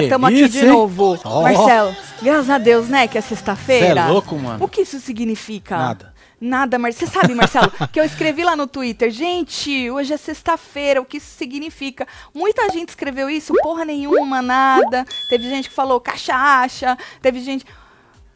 sexta-feira! Tamo aqui de novo. Ó. Marcelo, graças a Deus, né, que é sexta-feira. Cê é louco, mano. O que isso significa? Nada. Nada, mas você sabe, Marcelo, que eu escrevi lá no Twitter, gente, hoje é sexta-feira, o que isso significa? Muita gente escreveu isso, porra nenhuma, nada. Teve gente que falou cachaça, teve gente.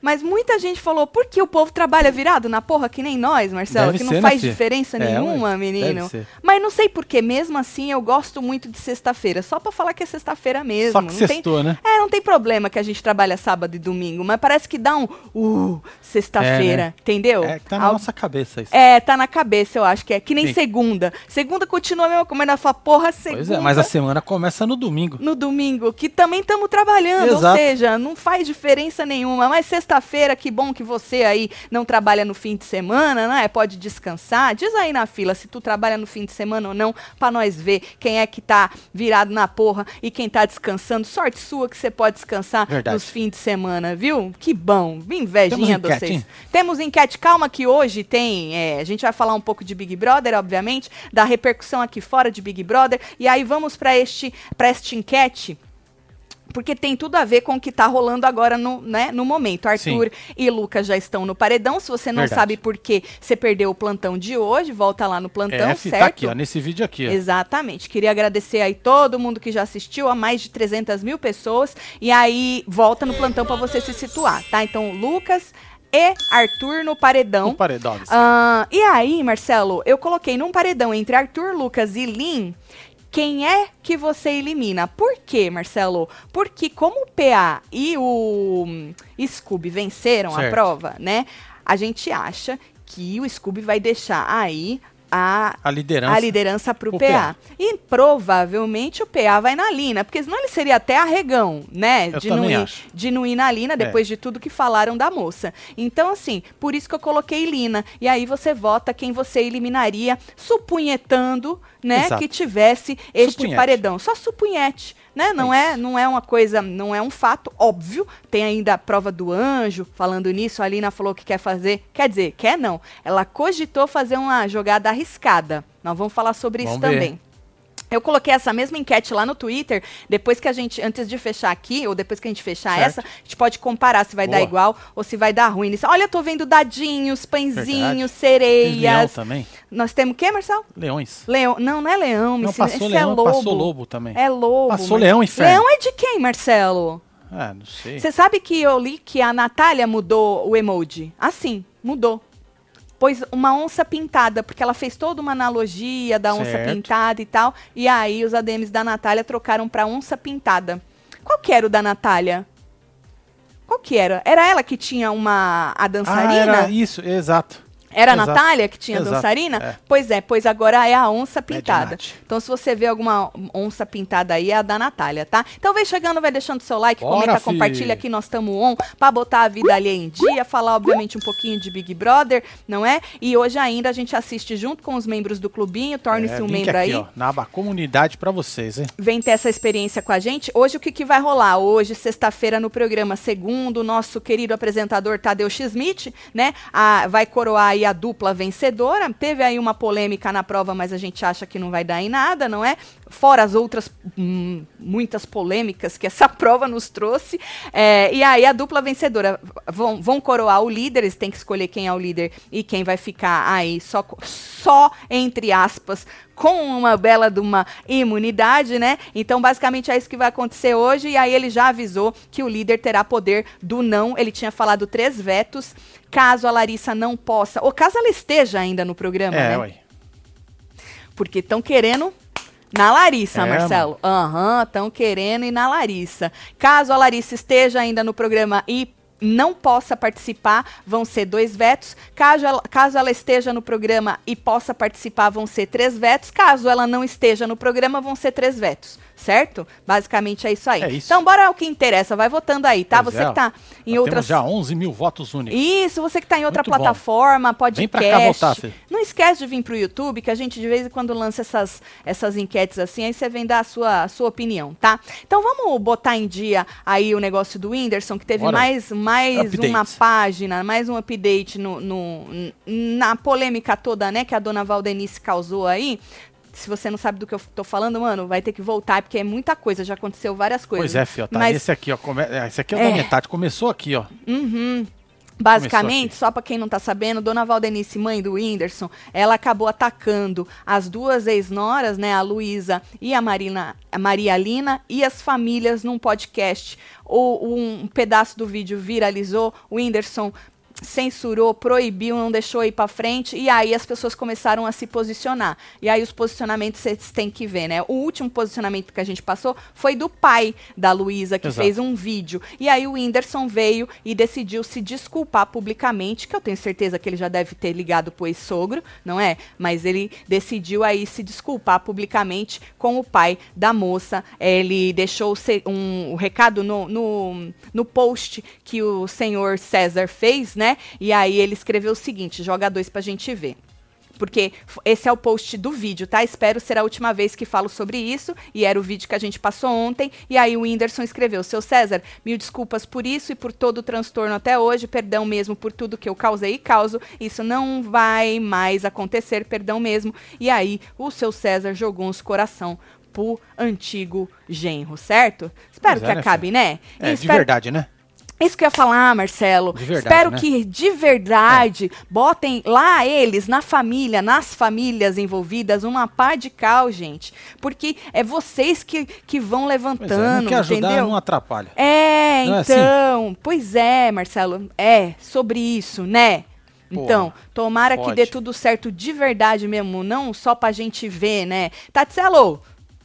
Mas muita gente falou, por que o povo trabalha virado na porra que nem nós, Marcelo? Deve que não né, faz diferença É, nenhuma, menino. Mas não sei porquê, mesmo assim eu gosto muito de sexta-feira. Só pra falar que é sexta-feira mesmo. Só que não tem, sextou, né? é, não tem problema que a gente trabalha sábado e domingo, mas parece que dá um uh, sexta-feira, É, né? entendeu? É tá na Al- nossa cabeça isso. É, tá na cabeça, eu acho que é. Que nem Sim. segunda. Segunda continua a mesma coisa, mas ela fala, porra, segunda. Pois é, mas a semana começa no domingo. No domingo, que também estamos trabalhando, ou Exato. seja, não faz diferença nenhuma. Mas sexta-feira, que bom que você aí não trabalha no fim de semana, né? Pode descansar. Diz aí na fila se tu trabalha no fim de semana ou não, pra nós ver quem é que tá virado na porra e quem tá descansando. Sorte sua que você pode descansar Verdade. nos fins de semana, viu? Que bom. Invejinha Temos de vocês. Temos enquete. Calma que hoje tem. é, a gente vai falar um pouco de Big Brother, obviamente, da repercussão aqui fora de Big Brother. E aí vamos para este, pra esta enquete. Porque tem tudo a ver com o que tá rolando agora no, né, no momento. Arthur e Lucas já estão no paredão. Se você não Verdade. sabe por que você perdeu o plantão de hoje, volta lá no plantão, F certo? tá aqui, ó, nesse vídeo aqui, ó. Exatamente. Queria agradecer aí todo mundo que já assistiu, a mais de 300 mil pessoas. E aí, volta no plantão pra você se situar, tá? Então, Lucas e Arthur no paredão. No paredão. Ah, e aí, Marcelo, eu coloquei num paredão entre Arthur, Lucas e Lin. Quem é que você elimina? Por quê, Marcelo? Porque como o PA e o hum, Scooby venceram a Certo. prova, né? A gente acha que o Scooby vai deixar aí a A liderança. a liderança pro pro PA. E provavelmente o PA vai na Lina, porque senão ele seria até arregão, né? Eu de, não ir, de não ir na Lina depois de tudo que falaram da moça. Então, assim, por isso que eu coloquei Lina. E aí você vota quem você eliminaria, supunhetando, né, Exato. que tivesse este Supunhete. paredão. Só supunhete. Né? Não, é, não é uma coisa, não é um fato óbvio. Tem ainda a prova do anjo. Falando nisso, a Lina falou que quer fazer. Quer dizer, quer não. Ela cogitou fazer uma jogada arriscada. Nós vamos falar sobre isso Vamos ver. também. Eu coloquei essa mesma enquete lá no Twitter, depois que a gente, antes de fechar aqui, ou depois que a gente fechar Certo. essa, a gente pode comparar se vai dar Boa. igual ou se vai dar ruim. Olha, eu tô vendo dadinhos, pãezinhos, Verdade. Tem leão sereias. também. Nós temos o quê, Marcelo? Leões. Leão. Não, não é leão, Não, passou esse leão, é lobo. passou lobo também. É lobo. Passou mas- leão, inferno. Leão é de quem, Marcelo? Ah, não sei. Você sabe que eu li que a Natália mudou o emoji? Assim, mudou. Pôs uma onça pintada, porque ela fez toda uma analogia da onça Certo. pintada e tal. E aí os ADMs da Natália trocaram pra onça pintada. Qual que era o da Natália? Qual que era? Era ela que tinha uma a Ah, dançarina? era isso, exato. Era a. Natália que tinha Exato, dançarina? é. Pois é, pois agora é a onça pintada. Nath. Então, se você vê alguma onça pintada aí, é a da Natália, tá? Então, vem chegando, vai deixando seu like, Bora, comenta, fi. compartilha aqui, nós estamos on, pra botar a vida ali em dia, falar, obviamente, um pouquinho de Big Brother, não é? E hoje ainda a gente assiste junto com os membros do clubinho, torne-se É, um membro aqui, aí. ó, na aba comunidade pra vocês, hein? Vem ter essa experiência com a gente. Hoje o que, que vai rolar? Hoje, sexta-feira, no programa segundo, o nosso querido apresentador Tadeu Schmidt, né? a- vai coroar aí a dupla vencedora. Teve aí uma polêmica na prova, mas a gente acha que não vai dar em nada, não é? Fora as outras hum, muitas polêmicas que essa prova nos trouxe. É, e aí a dupla vencedora vão, vão coroar o líder, eles têm que escolher quem é o líder e quem vai ficar aí só, só entre aspas, com uma bela de uma imunidade, né? Então, basicamente é isso que vai acontecer hoje. E aí ele já avisou que o líder terá poder do não. Ele tinha falado três vetos. Caso a Larissa não possa, ou caso ela esteja ainda no programa, É, né? ué. Porque estão querendo na Larissa, É, Marcelo. Aham, estão querendo ir na Larissa. Caso a Larissa esteja ainda no programa e não possa participar, vão ser dois vetos. Caso ela, caso ela esteja no programa e possa participar, vão ser três vetos. Caso ela não esteja no programa, vão ser três vetos. Certo? Basicamente é isso aí. É isso. Então, bora ao que interessa. Vai votando aí, tá? Pois você é, que tá em Nós outras. Já 11 mil votos únicos. Isso, você que está em outra Muito bom. plataforma, podcast. Vem pra cá votar, filho. Não esquece de vir pro YouTube, que a gente de vez em quando lança essas, essas enquetes assim, aí você vem dar a sua, a sua opinião, tá? Então vamos botar em dia aí o negócio do Whindersson, que teve Bora. mais, mais Update. uma página, mais um update no, no- na polêmica toda, né, que a dona Valdenice causou aí. Se você não sabe do que eu tô falando, mano, vai ter que voltar, porque é muita coisa, já aconteceu várias coisas. Pois é, fio, tá? Mas- Esse aqui, ó. come- é, Esse aqui é o É. da metade. Começou aqui, ó. Uhum. Basicamente, só pra quem não tá sabendo, Dona Valdenice, mãe do Whindersson, ela acabou atacando as duas ex-noras, né, a Luísa e a, Marina, a Maria Lina, e as famílias num podcast. O, um pedaço do vídeo viralizou, o Whindersson censurou, proibiu, não deixou ir pra frente, e aí as pessoas começaram a se posicionar. E aí os posicionamentos vocês têm que ver, né? O último posicionamento que a gente passou foi do pai da Luísa, que Exato. fez um vídeo. E aí o Whindersson veio e decidiu se desculpar publicamente, que eu tenho certeza que ele já deve ter ligado pro ex-sogro, não é? Mas ele decidiu aí se desculpar publicamente com o pai da moça. Ele deixou um, o recado no, no, no post que o senhor César fez, né? E aí ele escreveu o seguinte: joga dois pra gente ver. Porque esse é o post do vídeo, tá? Espero ser a última vez que falo sobre isso. E era o vídeo que a gente passou ontem. E aí o Whindersson escreveu: Seu César, mil desculpas por isso e por todo o transtorno até hoje. Perdão mesmo por tudo que eu causei e causo. Isso não vai mais acontecer, perdão mesmo. E aí o seu César jogou uns coração pro antigo genro, certo? Espero é, que né, acabe, né? E É, de espero- verdade, né? Isso que eu ia falar, Marcelo. De verdade, Espero né? que de verdade botem lá eles, na família, nas famílias envolvidas, uma pá de cal, gente. Porque é vocês que, que vão Pois é, levantando, não quer ajudar, entendeu? não atrapalha. É, Não é assim? então. Pois é, Marcelo. É, sobre isso, né? Porra, Então, tomara que fode. dê tudo certo de verdade mesmo, não só pra gente ver, né? Tatselo,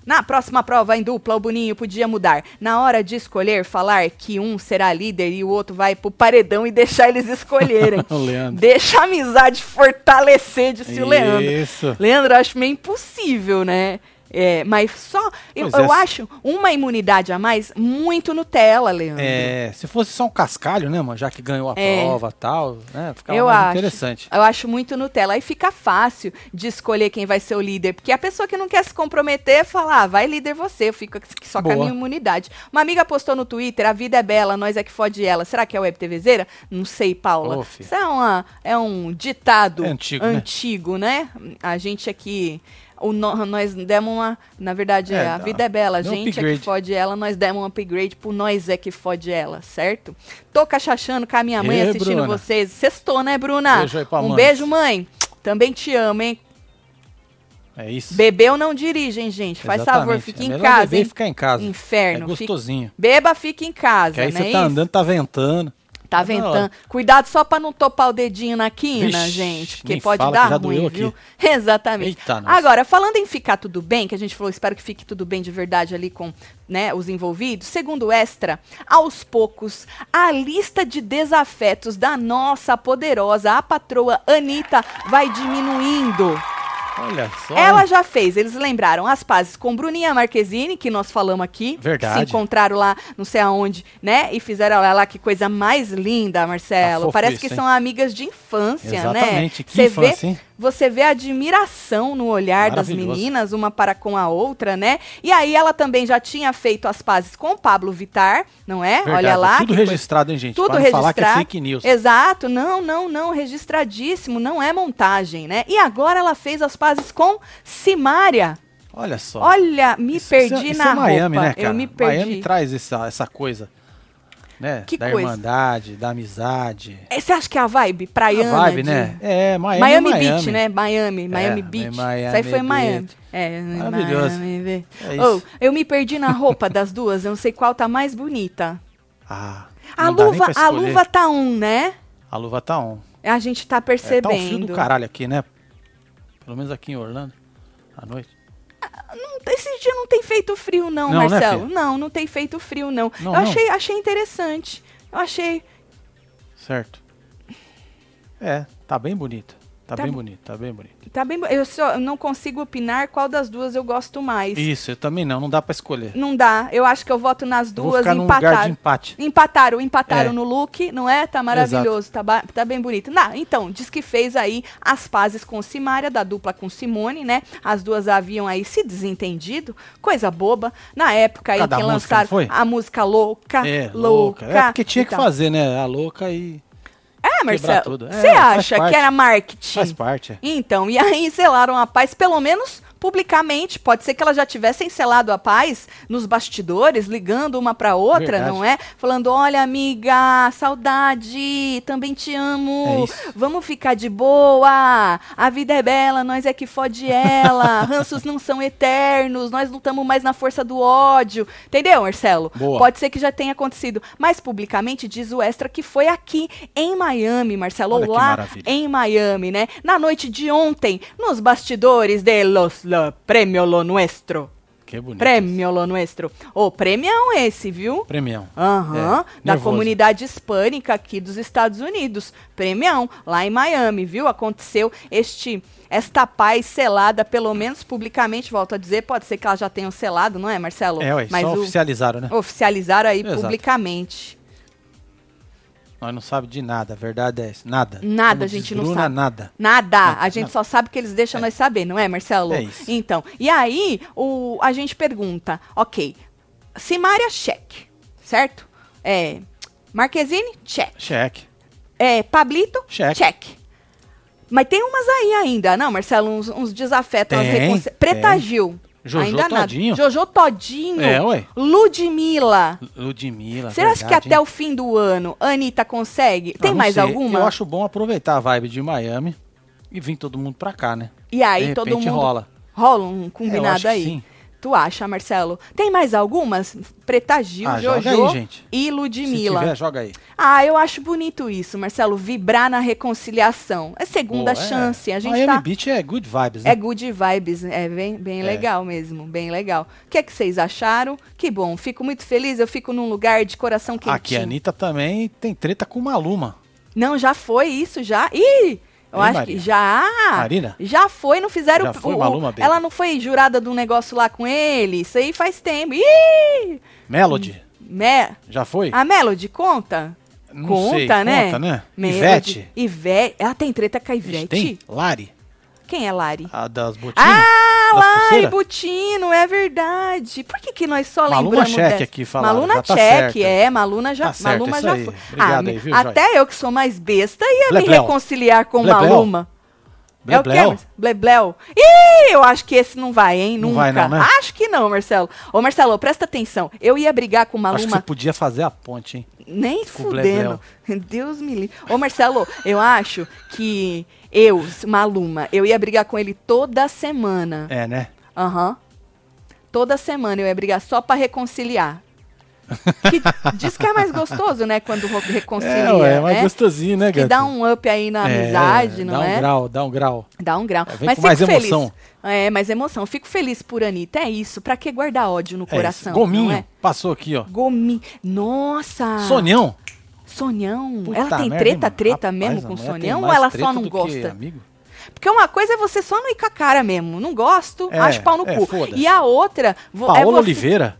na próxima prova em dupla, o Boninho podia mudar. Na hora de escolher, falar que um será líder e o outro vai pro paredão e deixar eles escolherem. Deixa a amizade fortalecer, disse o Leandro. Isso. Leandro, eu acho meio impossível, né? É, mas só. Eu, é, eu acho uma imunidade a mais muito Nutella, Leandro. É, se fosse só um cascalho, né, mano? Já que ganhou a É. prova e tal, né? Ficava Eu acho. interessante. Eu acho muito Nutella. Aí fica fácil de escolher quem vai ser o líder. Porque a pessoa que não quer se comprometer fala, ah, vai líder você, eu fico só com a minha imunidade. Uma amiga postou no Twitter, a vida é bela, nós é que fode ela. Será que é web TVzeira? Não sei, Paula. Isso é, uma, é um ditado É antigo, né? antigo, né? A gente aqui... O no- nós demos uma. Na verdade, É, a vida é bela. A gente é que upgrade. fode ela, nós demos um upgrade pro nós é que fode ela, certo? Tô cachachando com a minha mãe Ê, assistindo Bruna. vocês. Sextou, né, Bruna? Beijo aí pra um mãe. beijo, mãe. Também te amo, hein? É isso. Bebeu não dirige, hein, gente? Faz favor, Exatamente. fique É em casa, beber hein? e ficar em casa. Inferno. É gostosinho. Beba, fique em casa, Que aí né? você tá andando, tá ventando. Tá ventando. Cuidado só pra não topar o dedinho na quina, Vixe, gente. Porque pode dar ruim, viu? aqui. Exatamente. Eita. Agora, falando em ficar tudo bem, que a gente falou, espero que fique tudo bem de verdade ali com né, os envolvidos. Segundo o Extra, aos poucos, a lista de desafetos da nossa poderosa, a patroa Anitta, vai diminuindo. Olha só. Ela já fez, eles lembraram as pazes com Bruninha Marquezine, que nós falamos aqui. Verdade. Se encontraram lá, não sei aonde, né? E fizeram olha lá que coisa mais linda, Marcelo. Tá Parece isso, que hein? são amigas de infância, né? Exatamente, que Você infância, vê, hein? Você vê a admiração no olhar das meninas, uma para com a outra, né? E aí ela também já tinha feito as pazes com o Pablo Vittar, não é? Verdade, Olha lá. Tudo registrado, hein, gente? tudo não falar que é registrado. fake news. Exato, não, não, não, registradíssimo, não é montagem, né? E agora ela fez as pazes com Simária. Olha só. Olha, me Isso- perdi isso é- isso na é Miami, roupa. né, cara? Eu me perdi. Miami traz essa, essa coisa, né? Que da coisa? irmandade, da amizade. É, Você acha que é a vibe praiana? a vibe, de- né? É, Miami, Miami, Miami. Beach, né? Miami, Miami É, Beach. Miami Isso aí foi Miami. Beach. É, Maravilhoso. Miami. É. Oh, eu me perdi na roupa das duas, eu não sei qual tá mais bonita. Ah, A luva, a luva tá um, né? A luva tá on. A gente tá É, tá um frio percebendo. do caralho aqui, né? Pelo menos aqui em Orlando, à noite. Esse dia não tem feito frio, não, Não, né, Marcelo. filha? não, não tem feito frio, não. Não, eu não? Achei, achei interessante. Eu achei. Certo. É, tá bem bonito. Tá, Tá bem bo- bonito, tá bem bonito. Tá bem. Eu só não consigo opinar qual das duas eu gosto mais. Isso, eu também não, não dá pra escolher. Não dá. Eu acho que eu voto nas vou duas ficar e num lugar de empataram. empate. Empataram, empataram É. no look, não é? Tá maravilhoso, tá, tá bem bonito. Não, então, diz que fez aí as pazes com Simária, da dupla com Simone, né? As duas haviam aí se desentendido, coisa boba. Na época aí Cada que música, lançaram a música Louca, É, Louca. louca. É porque tinha que fazer, né? A louca e É, quebrar Marcelo. É, você faz acha que era marketing? faz parte. é. Então, e aí selaram a paz, pelo menos publicamente. Pode ser que elas já tivessem selado a paz nos bastidores, ligando uma pra outra, Verdade. não é? Falando: olha, amiga, saudade, também te É amo. isso. Vamos ficar de boa. A vida é bela, nós é que fode ela. Ranços não são eternos, nós lutamos mais na força do ódio. Entendeu, Marcelo? Boa. Pode ser que já tenha acontecido. Mas publicamente diz o Extra que foi aqui em Miami, Marcelo. Olha lá em Miami, né? Na noite de ontem, nos bastidores de los lo, Premio Lo Nuestro. Que bonito. Prêmio Lo Nuestro. Ô, premião esse, viu? Premião. Aham, É, da nervoso. comunidade hispânica aqui dos Estados Unidos. Premião, lá em Miami, viu? Aconteceu este esta paz selada, pelo menos publicamente, volto a dizer, pode ser que elas já tenham selado, não é, Marcelo? É, ué, Mas só o- oficializaram, né? oficializaram aí Exato. publicamente. Nós não sabemos de nada, a verdade é essa. Nada. Nada, a gente não sabe. nada. Nada, Nada, a gente nada. só sabe que eles deixam nós saber, não é, Marcelo? É isso. Então, e aí o, a gente pergunta, ok, Simária, cheque, certo? É, Marquezine, cheque. Cheque. É, Pablito, Cheque. cheque. Mas tem umas aí ainda, não, Marcelo? Uns, uns desafetos, umas Tem, reconci- Preta tem. Gil. Jojo ainda todinho. nada. Jojo Todinho. É, ué. Ludmilla. Ludmilla. Será que verdade, até hein? o fim do ano a Anitta consegue? Ah, Tem mais sei. alguma? Eu acho bom aproveitar a vibe de Miami e vir todo mundo pra cá, né? E aí todo mundo rola. rola um É, combinado que aí. sim. Tu acha, Marcelo? Tem mais algumas? Preta Gil, Ah, Jojo aí, e Se Ludmilla. tiver, joga aí. Ah, eu acho bonito isso, Marcelo. Vibrar na reconciliação. É segunda Boa, é. chance. A gente Miami tá. Beach é good vibes, né? É good vibes, é bem, bem É. legal mesmo, bem legal. O que é que vocês acharam? Que bom, fico muito feliz, eu fico num lugar de coração quentinho. Aqui a Anitta também tem treta com Maluma. Não, já foi isso, já? Ih, eu acho Maria. que já. Marina? Já foi, não fizeram Já o- foi, o- Maluma, baby. Ela não foi jurada de um negócio lá com ele? Isso aí faz tempo. Ih! Melody, Me... já foi? A Melody conta? Não conta, sei, né? conta, né? Melody. Ivete. Ivete. Ela tem treta com a Ivete? Tem? Lari, Quem é Lari? a das botinas. Ah, das Lari. Butino, é verdade. Por que, que nós só Maluma lembramos Cheque dessa? aqui falaram, Maluna já tá Cheque, certo. é. Maluna já, Tá certo, Maluma já aí. foi. Obrigado me- aí, viu, Joy? até eu que sou mais besta ia me Blebleu. reconciliar com Blebleu. Maluma. É o quê? Blebleu? Marcelo? Blebleu. Ih, eu acho que esse não vai, hein? Não Nunca. vai não, né? Acho que não, Marcelo. Ô, Marcelo, presta atenção. Eu ia brigar com Acho que você Maluma podia fazer a ponte, hein? nem com o fudendo. Deus me livre. Ô, Marcelo, eu acho que eu, Maluma, eu ia brigar com ele toda semana. É, né? Aham. Toda semana eu ia brigar só pra reconciliar. Que diz que é mais gostoso, né? Quando reconcilia. é, ué, é mais né? gostosinho, né, Que gata? dá um up aí na amizade, não dá um é? grau, dá um grau. Dá um grau. É, Mas mais feliz. emoção. É, mais emoção. Fico feliz por Anitta. É isso. Pra que guardar ódio no É coração? isso. Gominho, é? passou aqui, ó. Gomi. Nossa! Sonhão. Sonhão. Puta ela tem treta, treta mesmo Rapaz, com tem Sonhão ou ela só não que gosta? amigo. Porque uma coisa é você só não ir com a cara mesmo. Não gosto, É, acho pau no é, cu. E a outra é Paola você... Oliveira?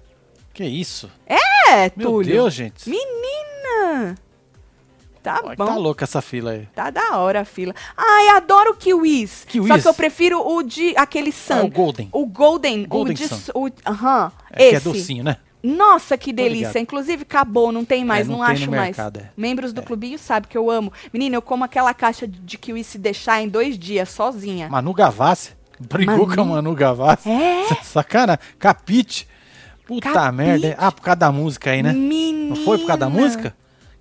Que isso? É, Meu Túlio. Deus, gente. Menina! Tá Olha, bom. Tá louca essa fila aí. Tá da hora a fila. Ai, adoro kiwis. Kiwis? Só que eu prefiro o de aquele Ah, sun. o Golden. O golden. Golden o de, Sun. o- Aham. É, que é esse. docinho, né? Nossa, que delícia. Inclusive, acabou, não tem mais, É, não não, tem acho no mais. mercado, é. Membros do É. clubinho sabem que eu amo. Menina, eu como aquela caixa de, kiwi se deixar em dois dias, sozinha. Manu Gavassi. Brigou Manu? com a Manu Gavassi. É? Sacana. Capite. Puta Capite. merda. Ah, por causa da música aí, né? Menina. Não foi por causa da música?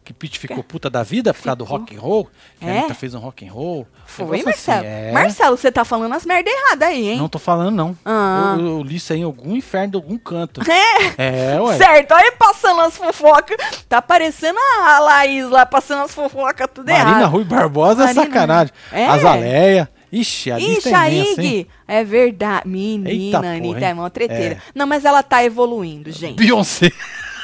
Que Pete ficou puta da vida por causa do rock and roll? Que É? a Anitta fez um rock and roll. Foi, Negócio Marcelo? assim, é. Marcelo, você tá falando as merda erradas aí, hein? Não tô falando, não. Ah. Eu, eu li isso aí em algum inferno de algum canto. É. É, ué. Certo, aí passando as fofocas. Tá parecendo a Laís lá, passando as fofocas tudo Marina errado. Rui Barbosa é Marina- sacanagem. É. Azaleia. Ixi, a lista Ixi, é a? Ig, é verdade. Menina, Eita Anitta porra, é mó treteira. É. Não, mas ela tá evoluindo, gente. Beyoncé.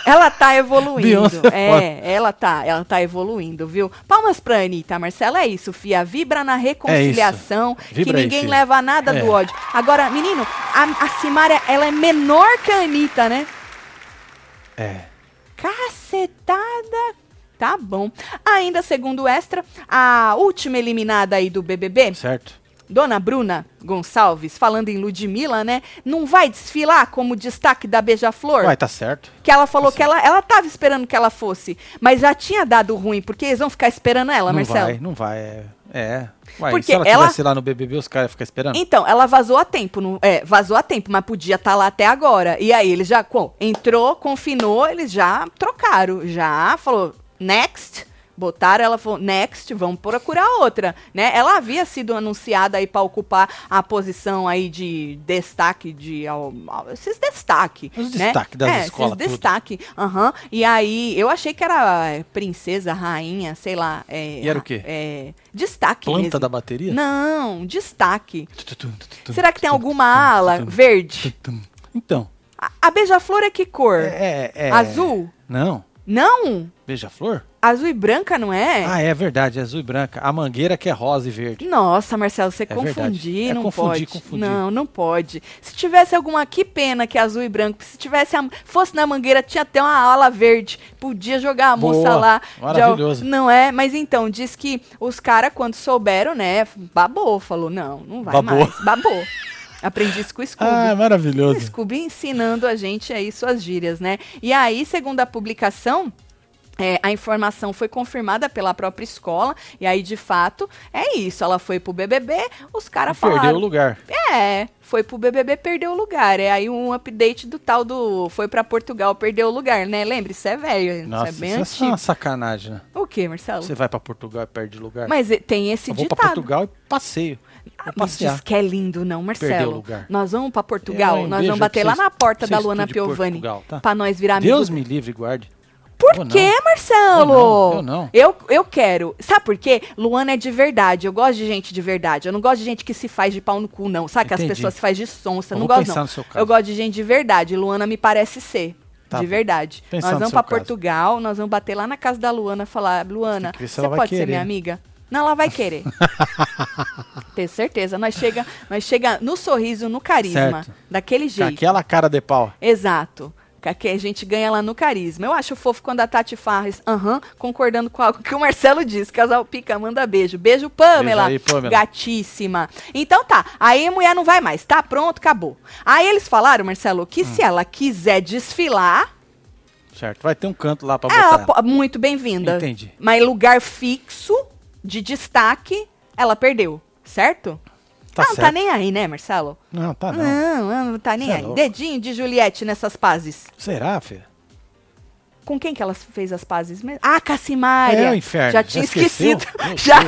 Ela tá evoluindo. Beyoncé é é, ela tá, ela tá evoluindo, viu? Palmas pra Anitta, Marcela, é isso, fia. Vibra na reconciliação, que Vibra aí, ninguém leva nada É. do ódio. Agora, menino, a, a Simária, ela é menor que a Anitta, né? É. Cacetada. Tá bom. Ainda segundo o Extra, a última eliminada aí do BBB, Certo. Dona Bruna Gonçalves, falando em Ludmilla, né? Não vai desfilar como destaque da Beija-Flor? Uai, tá certo. Que ela falou Tá que ela, ela tava esperando que ela fosse, mas já tinha dado ruim, porque eles vão ficar esperando ela, não Marcelo. vai, não vai. É, É. Uai, Porque se ela ela- tivesse lá no BBB, os caras ficar esperando? Então, ela vazou a tempo, não, é, vazou a tempo, mas podia estar lá até agora. E aí eles já, com, entrou, confinou, eles já trocaram, já falou, next, botaram, ela falou, next, vamos procurar outra, né? Ela havia sido anunciada aí para ocupar a posição aí de destaque, de, ao- ao- esses destaque, Os né? destaque das é, escolas, esses tudo. destaque, aham. E aí, eu achei que era é, princesa, rainha, sei lá. É, E era o quê? É, destaque Planta mesmo. da bateria? Não, destaque. Tutum, tutum, Será que tem alguma ala tutum, verde? Então. A, a beija-flor é que cor? É, é- Azul? Não. Não? Beija-flor? Azul e branca, não é? Ah, é verdade, é azul e branca. A mangueira que é rosa e verde. Nossa, Marcelo, você É confundir, verdade. É não confundir, pode. confundir. Não, não pode. Se tivesse alguma, que pena que é azul e branco. Se tivesse, a- fosse na mangueira, tinha até uma ala verde. Podia jogar a moça Boa, lá. de maravilhoso. não é? Mas então, diz que os caras, quando souberam, né, babou. Falou, não, não vai Babou. mais. Babou. Aprendi isso com o Scooby. Ah, O maravilhoso. Scooby ensinando a gente aí suas gírias, né? E aí, segundo a publicação, é, a informação foi confirmada pela própria escola, e aí, de fato, é isso. Ela foi pro BBB, os caras Perdeu falaram. o lugar. É, foi pro BBB, perdeu o lugar. É aí um update do tal do. Foi pra Portugal, perdeu o lugar, né? Lembre, isso é velho, Nossa, isso é bem isso é uma sacanagem, né? O que, Marcelo? Você vai pra Portugal e perde lugar. Mas eh, tem esse eu vou pra ditado. Portugal e passeio. Ah, passear. diz que é lindo, não, Marcelo. Perdeu o lugar. Nós vamos pra Portugal, É, um nós vamos bater lá na porta da Luana Piovani. Portugal, tá? Pra nós virar amigos Deus me livre guarde. Por não. quê, Marcelo? Eu não, eu não. Eu, eu quero. Sabe por quê? Luana é de verdade. Eu gosto de gente de verdade. Eu não gosto de gente que se faz de pau no cu, não. Sabe que as pessoas se faz de sonsa. Eu não gosto, não. Eu gosto de gente de verdade. Luana me parece ser. Tá de verdade. Nós vamos caso. Portugal, nós vamos bater lá na casa da Luana e falar: Luana, você pode ser querer. minha amiga? Não, ela vai querer. Tenho certeza. Nós chega, nós chega no sorriso, no carisma. Certo. Daquele jeito. aquela cara de pau. Exato. Que- a gente ganha lá no carisma. Eu acho fofo quando a Tati Farres, aham, concordando com algo que o Marcelo disse. Casal Pica manda beijo. Beijo, Pamela. Beijo aí, Pamela. Gatíssima. Então tá. Aí a mulher não vai mais. Tá pronto, acabou. Aí eles falaram, Marcelo, que Hum. se ela quiser desfilar, Certo. Vai ter um canto lá pra ela botar. muito bem-vinda. Entendi. Mas lugar fixo, de destaque, ela perdeu. Certo? Tá ela não tá certo. nem aí, né, Marcelo? Não, tá não. Não, não tá nem é aí. louco. Dedinho de Juliette nessas pazes. Será, filha? Com quem que ela fez as pazes mesmo? Ah, Cassimária. É o inferno. Já tinha esquecido. Já.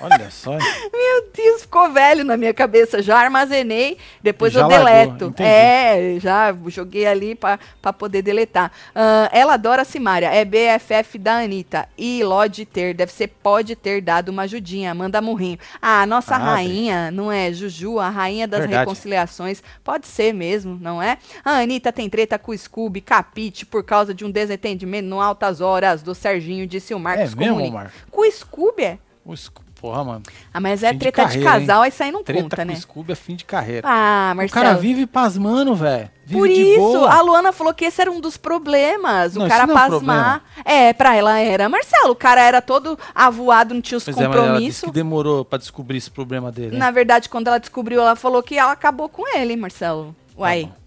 Olha só. Meu Deus, ficou velho na minha cabeça. Já armazenei, depois Já eu deleto. É, já joguei ali pra pra poder deletar. Ah, ela adora Simária, é BFF da Anitta. E Lode ter, deve ser pode ter dado uma ajudinha. Manda murrinho. Ah, nossa Ah, rainha, não é? Juju, a rainha das Verdade. reconciliações. Pode ser mesmo, não é? A Anitta tem treta com o Scooby, Capite, por causa de um desentendimento no Altas Horas do Serginho, disse o Marcos É mesmo? Com o Scooby, é? O Sco- Porra, mano. Ah, mas é Fim de treta de, carreira, casal, aí sai não Treta conta, né? o Scooby é fim de carreira. Ah, o Marcelo. cara vive pasmando, velho. Por de isso, boa. a Luana falou que esse era um dos problemas. Não, o cara isso é pasmar. É, pra ela era. Marcelo, o cara era todo avoado, não tinha os Pois é, compromissos. que demorou pra descobrir esse problema dele. né? Na verdade, quando ela descobriu, ela falou que ela acabou com ele, Marcelo. Uai. Tá.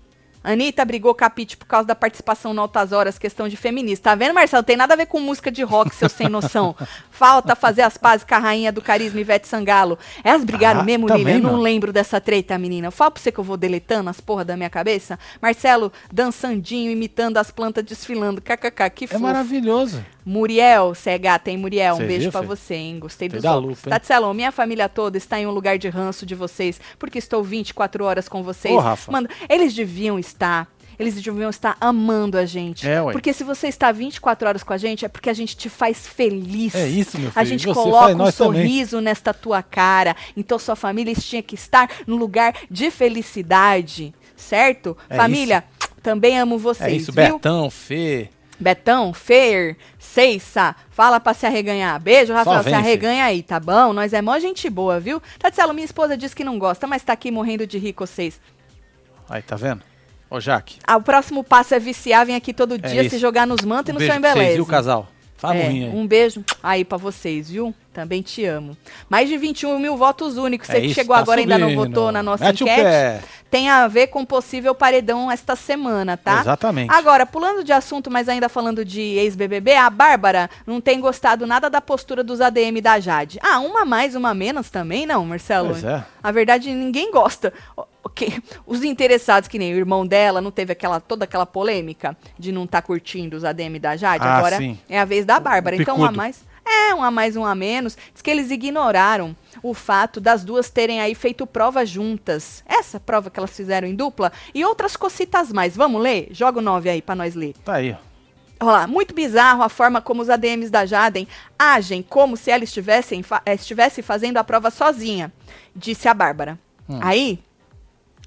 Anitta brigou com a Pitty por causa da participação no Altas Horas, questão de feminista. Tá vendo, Marcelo? Tem nada a ver com música de rock, seu sem noção. Falta fazer as pazes com a rainha do carisma, Ivete Sangalo. Elas brigaram Ah, mesmo, Lilian? Eu não lembro dessa treta, menina. Fala pra você que eu vou deletando as porra da minha cabeça. Marcelo dançandinho, imitando as plantas desfilando. KKK, que É fofo. maravilhoso. Muriel, você é gata, hein, Muriel? Um Cê beijo viu, pra Fê? você, hein? Gostei Fez dos? Tatselo, minha família toda está em um lugar de ranço de vocês, porque estou 24 horas com vocês. Ô, Rafa. Mano, eles deviam estar. Eles deviam estar amando a gente. É, ué. Porque se você está 24 horas com a gente, é porque a gente te faz feliz. É isso, meu A filho. gente Você coloca faz, um nós também. sorriso nesta tua cara. Então sua família tinha que estar no lugar de felicidade. Certo? É família, também amo vocês. É isso, viu? Betão, Fê. Betão, Fer, Ceissa, fala pra se arreganhar. Beijo, Rafael, vem, se arreganha aí, tá bom? Nós é mó gente boa, viu? Tatselo, minha esposa disse que não gosta, mas tá aqui morrendo de rir com vocês. Aí, tá vendo? Ô, Jaque. Ah, o próximo passo é viciar, vem aqui todo É dia isso. se jogar nos mantos e Um no beijo seu pra vocês, viu, casal? Fala É, um aí. um beijo aí pra vocês, viu? Também te amo. Mais de 21 mil votos únicos. Você É que isso, chegou tá agora e ainda não subindo. votou na nossa Mete o enquete. tem a ver com possível paredão esta semana, tá? Exatamente. Agora, pulando de assunto, mas ainda falando de ex-BBB, a Bárbara não tem gostado nada da postura dos ADM da Jade. Ah, uma mais, uma menos também, não, Marcelo? Pois é. A verdade, ninguém gosta. O- ok, Os interessados, que nem o irmão dela, não teve aquela toda aquela polêmica de não estar curtindo os ADM da Jade? Ah, Agora sim. é a vez da Bárbara. Então, uma a mais. É, um a mais, um a menos. Diz que eles ignoraram o fato das duas terem aí feito prova juntas. Essa prova que elas fizeram em dupla e outras cocitas mais. Vamos ler? Joga o 9 aí pra nós ler. Tá aí, ó. Olha lá, muito bizarro a forma como os ADMs da Jaden agem como se ela estivessem fa- eh, estivesse fazendo a prova sozinha, disse a Bárbara. Hum. Aí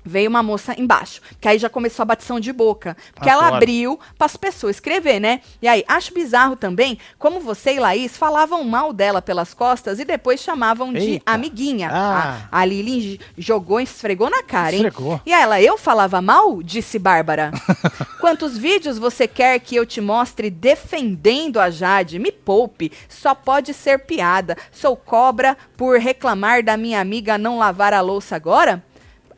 veio uma moça embaixo, que aí já começou a batição de boca, porque Ah, ela claro. abriu para as pessoas escrever, né? E aí, acho bizarro também como você e Laís falavam mal dela pelas costas e depois chamavam de Eita. amiguinha. Ah. A, a Lili jogou, esfregou na cara, hein? Esfregou. E ela, eu falava mal? Disse Bárbara. Quantos vídeos você quer que eu te mostre defendendo a Jade? Me poupe, só pode ser piada. Sou cobra por reclamar da minha amiga não lavar a louça agora?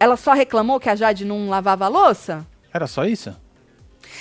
Ela só reclamou que a Jade não lavava a louça? Era só isso?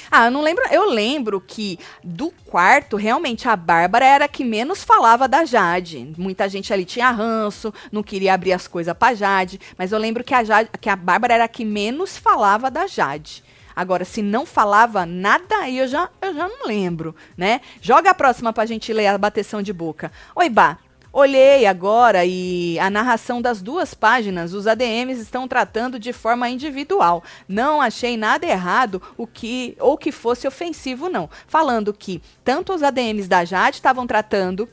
Ah, eu não lembro. Eu lembro que do quarto, realmente, a Bárbara era a que menos falava da Jade. Muita gente ali tinha ranço, não queria abrir as coisas pra Jade. Mas eu lembro que a, Jade, que a Bárbara era a que menos falava da Jade. Agora, se não falava nada, aí eu já, eu já não lembro, né? Joga a próxima pra gente ler a bateção de boca. Oi, Bá. Olhei agora e a narração das duas páginas, os ADMs estão tratando de forma individual. Não achei nada errado o que ou que fosse ofensivo não. Falando que tanto os ADMs da Jade estavam tratando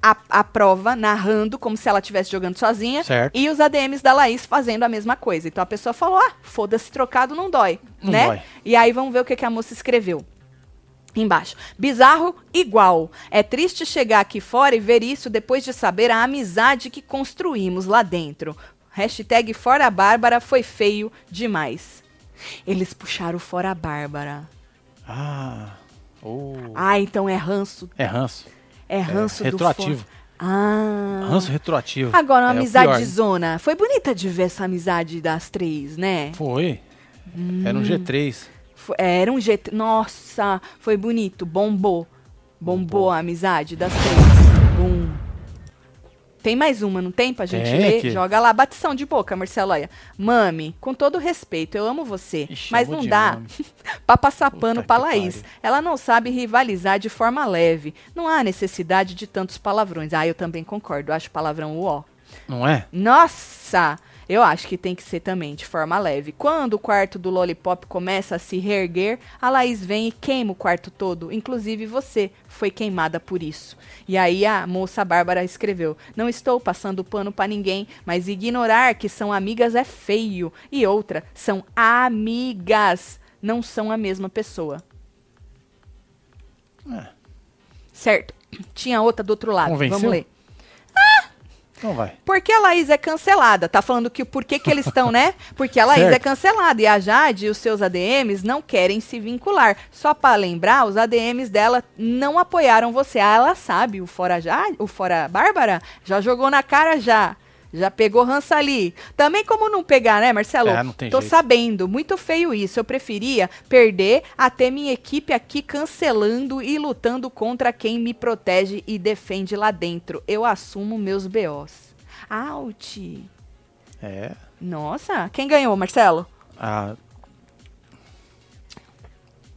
a, a prova, narrando como se ela estivesse jogando sozinha, Certo. e os ADMs da Laís fazendo a mesma coisa. Então a pessoa falou: "Ah, foda-se, trocado não dói", Não né? dói. E aí vamos ver o que, que a moça escreveu. Embaixo. Bizarro igual. É triste chegar aqui fora e ver isso depois de saber a amizade que construímos lá dentro. Hashtag fora Bárbara foi feio demais. Eles puxaram fora a Bárbara. Ah. Oh. Ah, então é ranço. É ranço. É ranço do retroativo. Ah. Ranço retroativo. Agora, uma É amizade zona. Foi bonita de ver essa amizade das três, né? Foi. Era um Hum. G3. Foi- era um jeito. Nossa, foi bonito. Bombou. Bombou a amizade das três. Bum. Tem mais uma, não tem pra gente Tem ler? aqui. Joga lá, batição de boca, Marcelo. Olha. Mami, com todo respeito, eu amo você. Ixi, mas não dá pra passar Puta pano que pra Laís. pariu. Ela não sabe rivalizar de forma leve. Não há necessidade de tantos palavrões. Ah, eu também concordo. Acho palavrão o ó. Não é? Nossa! Eu acho que tem que ser também de forma leve. Quando o quarto do Lollipop começa a se reerguer, a Laís vem e queima o quarto todo. Inclusive você foi queimada por isso. E aí a moça Bárbara escreveu: Não estou passando pano pra ninguém, mas ignorar que são amigas é feio. E outra, são amigas, não são a mesma pessoa. É. Certo? Tinha outra do outro lado. Convenceu? Vamos ler. Então vai. Porque a Laís é cancelada. Tá falando que por que, que eles estão, né? Porque a Laís Certo. é cancelada. E a Jade e os seus ADMs não querem se vincular. Só para lembrar, os ADMs dela não apoiaram você. Ah, ela sabe. O Fora Jade, o Fora Bárbara, já jogou na cara já. Já pegou rança ali. Também como não pegar, né, Marcelo? É, não tem Tô jeito. sabendo. Muito feio isso. Eu preferia perder a ter minha equipe aqui cancelando e lutando contra quem me protege e defende lá dentro. Eu assumo meus BOs. Out. É. Nossa, quem ganhou, Marcelo? A,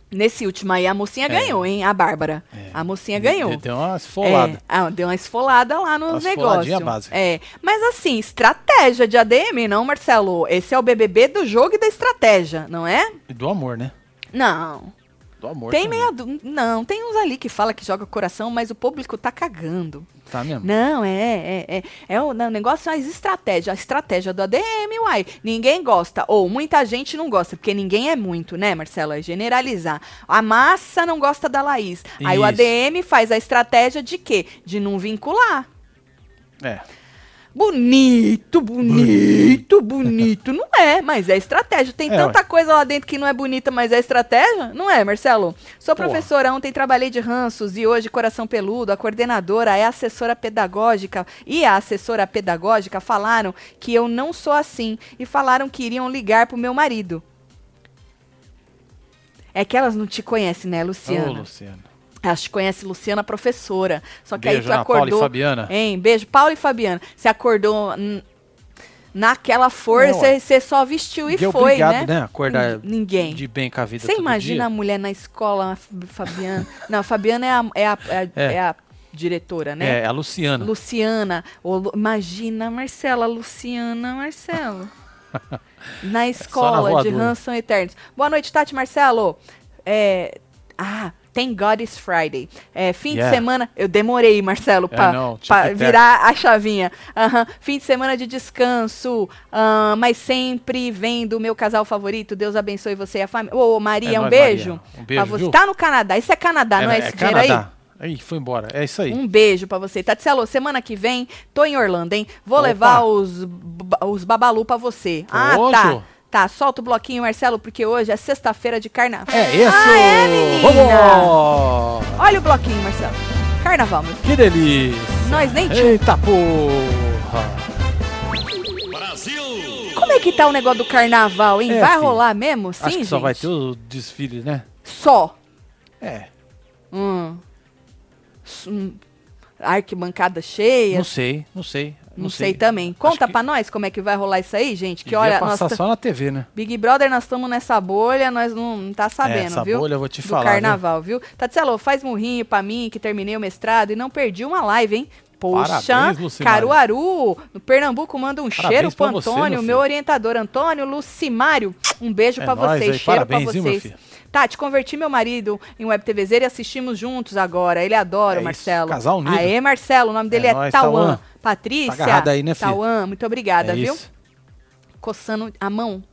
Nesse último aí, a mocinha É. ganhou, hein? A Bárbara. É. A mocinha ganhou. Deu uma esfolada. É, ah, deu uma esfolada lá nos Uma negócios. esfoladinha básica. É, mas assim, estratégia de ADM, não, Marcelo? Esse é o BBB do jogo e da estratégia, não é? E do amor, né? Não. Do amor. Tem também. meia du- Não, tem uns ali que fala que joga coração, mas o público tá cagando. Tá mesmo? Não, é, é, é. É o, o negócio, as estratégias. A estratégia do ADM, uai. Ninguém gosta. Ou muita gente não gosta, porque ninguém é muito, né, Marcelo? É generalizar. A massa não gosta da Laís. Aí o Isso. ADM faz a estratégia de quê? De não vincular. É. Bonito, bonito, bonito. Não é, mas é estratégia. Tem É, tanta coisa lá dentro que não é bonita, mas é estratégia? Não é, Marcelo? Sou Porra. professora, ontem trabalhei de ranços e hoje coração peludo. A coordenadora é assessora pedagógica e a assessora pedagógica falaram que eu não sou assim e falaram que iriam ligar pro meu marido. É que elas não te conhecem, né, Ô, Luciana? Elas te conhecem Luciana professora. Só que Beijo, aí tu Ana Paula e acordou. Fabiana. Hein? Beijo, Paulo e Fabiana. Você acordou naquela força, É, você só vestiu e é foi, obrigado, né? né? Acordar Nin- Ninguém. de bem com a vida Você imagina dia. a mulher na escola, a Fabiana. Não, a Fabiana é a, é a, é a- É. é a diretora, né? É, a Luciana. Luciana. Lu- imagina, Marcela, Luciana, Marcelo. Na escola de voadora. Ransom Eternos. Boa noite, Tati Marcelo. É, ah, Thank God it's Friday. É, fim Yeah. de semana. Eu demorei, Marcelo, É, tic-tac. virar a chavinha. Aham. Fim de semana de descanso. ah, mas sempre vendo o meu casal favorito. Deus abençoe você e a família. Ô, Maria, É um nóis, beijo. Maria. Um beijo, Pra você. Tá no Canadá. Isso é Canadá, não é esse dinheiro aí? Canadá. Aí, foi embora. É isso aí. Um beijo pra você. Tatselo, semana que vem, tô em Orlando, hein? Vou Opa. levar os, os babalu pra você. Ah, Ô, tá. Tá, solta o bloquinho, Marcelo, porque hoje é sexta-feira de carnaval. É isso! Ah, é, menina? Vamos! Olha o bloquinho, Marcelo. Carnaval, meu filho. Que delícia! Nós nem tinha. Eita porra! Como é que tá o negócio do carnaval, hein? É, vai filho. rolar mesmo? Sim, Acho que gente? só vai ter o desfile, né? Só. É. Hum. Hum. Arquibancada cheia. Não sei, não sei. Não, sei. também. Acho Conta que pra nós como é que vai rolar isso aí, gente. Que devia olha, nós passar ta- só na TV, né? Big Brother, nós estamos nessa bolha, nós não, não tá sabendo, essa viu? bolha eu vou te Do falar, carnaval, viu? Tatselo, faz murrinho pra mim, que terminei o mestrado e não perdi uma live, hein? Poxa, Parabéns. Caruaru, no Pernambuco, manda um Parabéns cheiro pro pra você, Antônio, meu meu orientador Antônio Lucimário. Um beijo É pra nóis vocês, aí, cheiro viu, meu vocês. filho? Tati, converti meu marido em web TVZ e assistimos juntos agora. Ele adora É o isso, Marcelo. casal unido. Aê, Marcelo, o nome dele É é, nóis, Tauan. Tauan. Patrícia. Tá aí, né, filho? Tauan, muito obrigada, é viu? isso. coçando a mão.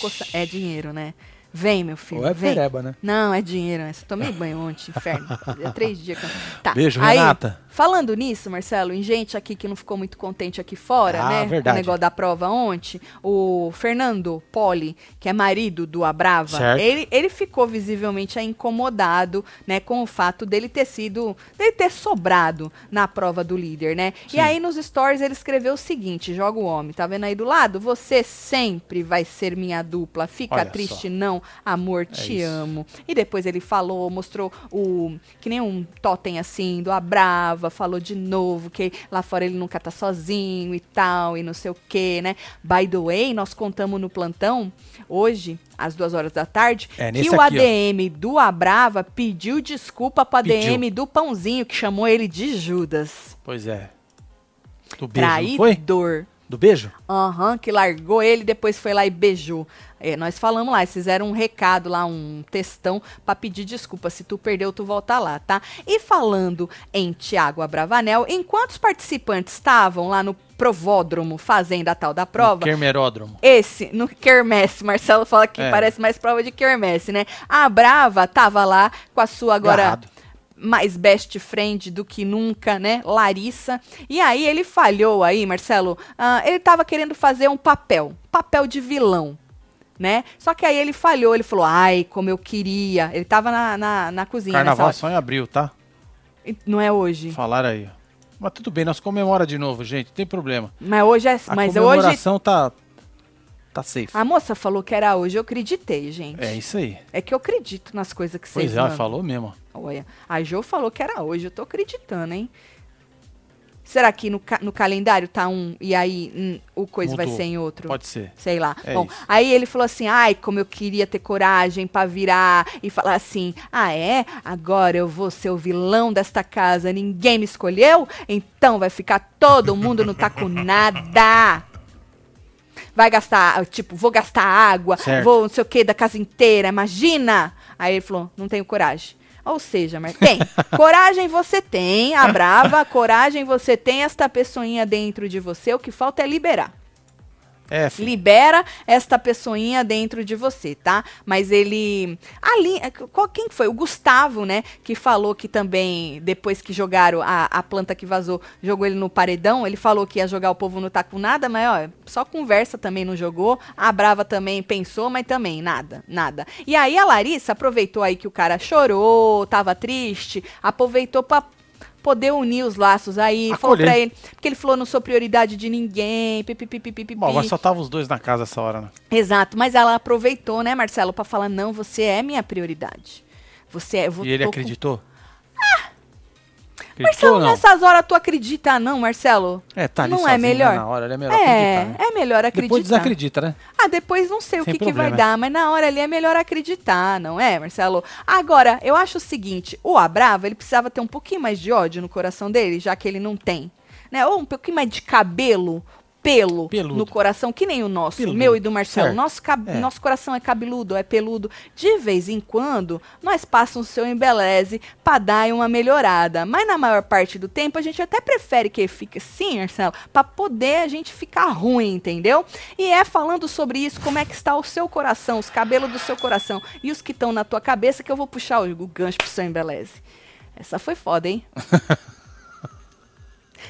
Coça- É dinheiro, né? Vem, meu filho. Ou é vem. pereba, né? Não, é dinheiro, né? Só tomei banho ontem, inferno. É três dias que eu... Tá. Beijo, aí, Renata. Falando nisso, Marcelo, em gente aqui que não ficou muito contente aqui fora, Ah, né? verdade. O negócio da prova ontem, o Fernando Poli, que é marido do Abrava, Certo. ele, ele ficou visivelmente incomodado, né, com o fato dele ter sido, dele ter sobrado na prova do líder, né? E Sim. aí nos stories ele escreveu o seguinte, joga o homem, tá vendo aí do lado? Você sempre vai ser minha dupla, fica Olha triste só. É não, amor, te isso. amo. E depois ele falou, mostrou o que nem um totem assim do Abrava, falou de novo que lá fora ele nunca tá sozinho e tal, e não sei o que, né? By the way, nós contamos no plantão hoje, às duas horas da tarde, É, que o aqui, ó. ADM do Abrava pediu desculpa pro Pediu. ADM do Pãozinho, que chamou ele de Judas. Pois é. Do beijo? Traidor. Do beijo? Aham, que largou ele, depois foi lá e beijou. É, nós falamos lá, eles fizeram um recado lá, um textão pra pedir desculpa. Se tu perdeu, tu volta lá, tá? E falando em Tiago Abravanel, enquanto os participantes estavam lá no provódromo fazendo a tal da prova, Kermeródromo. esse, no Quermesse, Marcelo fala que É. parece mais prova de Quermesse, né? A Brava tava lá com a sua agora Agarrado. mais best friend do que nunca, né? Larissa. E aí ele falhou aí, Marcelo. ah, ele tava querendo fazer um papel, papel de vilão. Né? Só que aí ele falhou, ele falou, ai, como eu queria. Ele tava na, na, na cozinha Carnaval nessa só em abril, tá? Não é hoje. Falaram aí. Mas tudo bem, nós comemora de novo, gente. Não tem problema. Mas hoje é. A mas hoje. comemoração tá. Tá safe. A moça falou que era hoje, eu acreditei, gente. É isso aí. É que eu acredito nas coisas que vocês Pois é, ela mandam. falou mesmo. Olha, a Jo falou que era hoje, eu tô acreditando, hein? Será que no, ca- no calendário tá um e aí hum, o coisa vai Mudou. ser em outro? Pode ser. Sei lá. É Bom, isso. aí ele falou assim: ai, como eu queria ter coragem pra virar e falar assim: ah, é? Agora eu vou ser o vilão desta casa, ninguém me escolheu? Então vai ficar todo mundo não tá com nada. Vai gastar, tipo, vou gastar água, Certo. vou não sei o que da casa inteira, imagina. Aí ele falou: não tenho coragem. Ou seja, mas tem. coragem você tem, a brava, coragem você tem, esta pessoinha dentro de você, o que falta é liberar. É. Libera esta pessoinha dentro de você, tá? Mas ele. Ali, qual, quem que foi? O Gustavo, né? Que falou que também, depois que jogaram a, a planta que vazou, jogou ele no paredão. Ele falou que ia jogar o povo não tá com nada, mas ó, só conversa também não jogou. A Brava também pensou, mas também nada, nada. E aí a Larissa aproveitou aí que o cara chorou, tava triste, aproveitou pra poder unir os laços aí, falou Acolher. pra ele, porque ele falou não sou prioridade de ninguém, pipipipipipi. Bom, mas só tava os dois na casa essa hora, né? Exato, mas ela aproveitou, né, Marcelo, pra falar não, você é minha prioridade. Você é, vou- E ele tô com- acreditou? Marcelo, não? nessas horas tu acredita não, Marcelo? É, tá ali não é melhor? na hora, ele é melhor É, acreditar, né? é melhor acreditar. Depois desacredita, né? Ah, depois não sei o Sem que, que vai problema. dar, mas na hora ali é melhor acreditar, não é, Marcelo? Agora, eu acho o seguinte, o Abrava, ele precisava ter um pouquinho mais de ódio no coração dele, já que ele não tem. Né? Ou um pouquinho mais de cabelo, pelo Peludo. no coração, que nem o nosso, Peludo. meu e do Marcelo. Certo. Nosso, É. nosso coração é cabeludo, é peludo. De vez em quando, nós passamos o seu embeleze pra dar uma melhorada. Mas na maior parte do tempo, a gente até prefere que fique assim, Marcelo, pra poder a gente ficar ruim, entendeu? E é falando sobre isso, como é que está o seu coração, os cabelos do seu coração e os que estão na tua cabeça, que eu vou puxar o, o gancho pro seu embeleze. Essa foi foda, hein?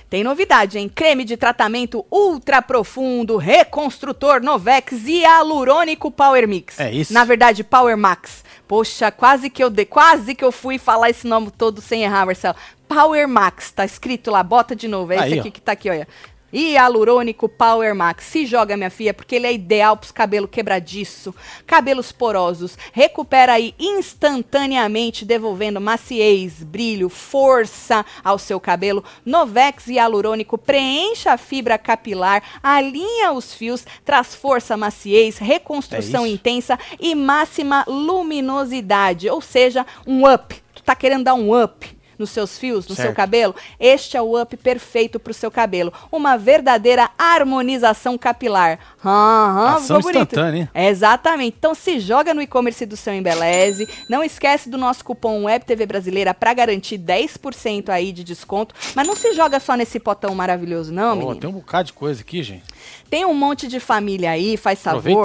Tem novidade, hein? Creme de tratamento ultra profundo, reconstrutor Novex e hialurônico Power Mix. É isso. Na verdade, Power Max. Poxa, quase que eu dei, quase que eu fui falar esse nome todo sem errar, Marcelo. Power Max, tá escrito lá, bota de novo. É Aí, esse ó. aqui que tá aqui, olha. Hialurônico Power Max. Se joga, minha filha, porque ele é ideal pros cabelos quebradiço, cabelos porosos. Recupera aí instantaneamente, devolvendo maciez, brilho, força ao seu cabelo. Novex Hialurônico preenche a fibra capilar, alinha os fios, traz força, maciez, reconstrução É intensa e máxima luminosidade. Ou seja, um up. Tu tá querendo dar um up nos seus fios, no seu Certo. cabelo? Este é o up perfeito pro seu cabelo. Uma verdadeira harmonização capilar. Aham, Ação instantânea? Exatamente. Então se joga no e-commerce do seu Embeleze. Não esquece do nosso cupom WebTV Brasileira para garantir 10% aí de desconto. Mas não se joga só nesse potão maravilhoso, não, Pô, menino. tem um bocado de coisa aqui, gente. Tem um monte de família aí, faz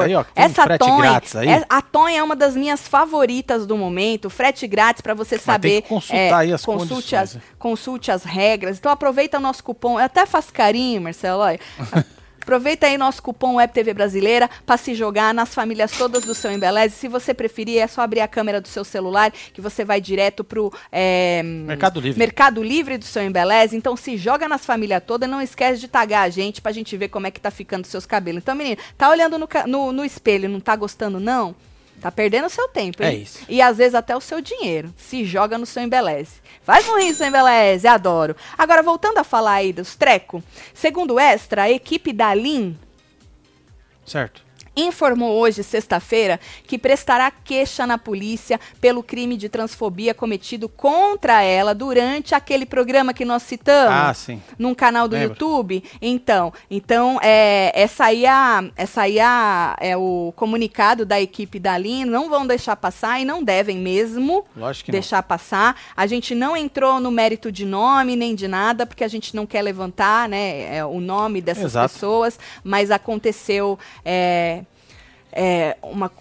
aí, ó, um Essa aí. é- a Tonha é uma das minhas favoritas do momento. Frete grátis para você tem saber. consultar aí as consulte condições, as, né? consulte as regras. Então aproveita o nosso cupom. Eu até faço carinho, Marcelo. olha. Aproveita aí nosso cupom WebTV Brasileira para se jogar nas famílias todas do seu Embeleze. Se você preferir, é só abrir a câmera do seu celular que você vai direto pro é, Mercado Livre. Mercado Livre do seu Embeleze. Então se joga nas famílias todas, não esquece de tagar a gente pra gente ver como é que tá ficando seus cabelos. Então, menino, tá olhando no, no, no espelho, não tá gostando não? Tá perdendo o seu tempo, hein? É isso. E às vezes até o seu dinheiro. Se joga no seu embeleze. Faz um rim, seu embeleze, adoro. Agora, voltando a falar aí dos treco, segundo o Extra, a equipe da Lin Certo. Informou hoje, sexta-feira, que prestará queixa na polícia pelo crime de transfobia cometido contra ela durante aquele programa que nós citamos Ah, sim. num canal do Lembro. YouTube. Então, então é, essa aí, a, essa aí a, é o comunicado da equipe da Lin. Não vão deixar passar e não devem mesmo que não. deixar passar. A gente não entrou no mérito de nome nem de nada, porque a gente não quer levantar né, é, o nome dessas Exato. pessoas, mas aconteceu é, é, uma.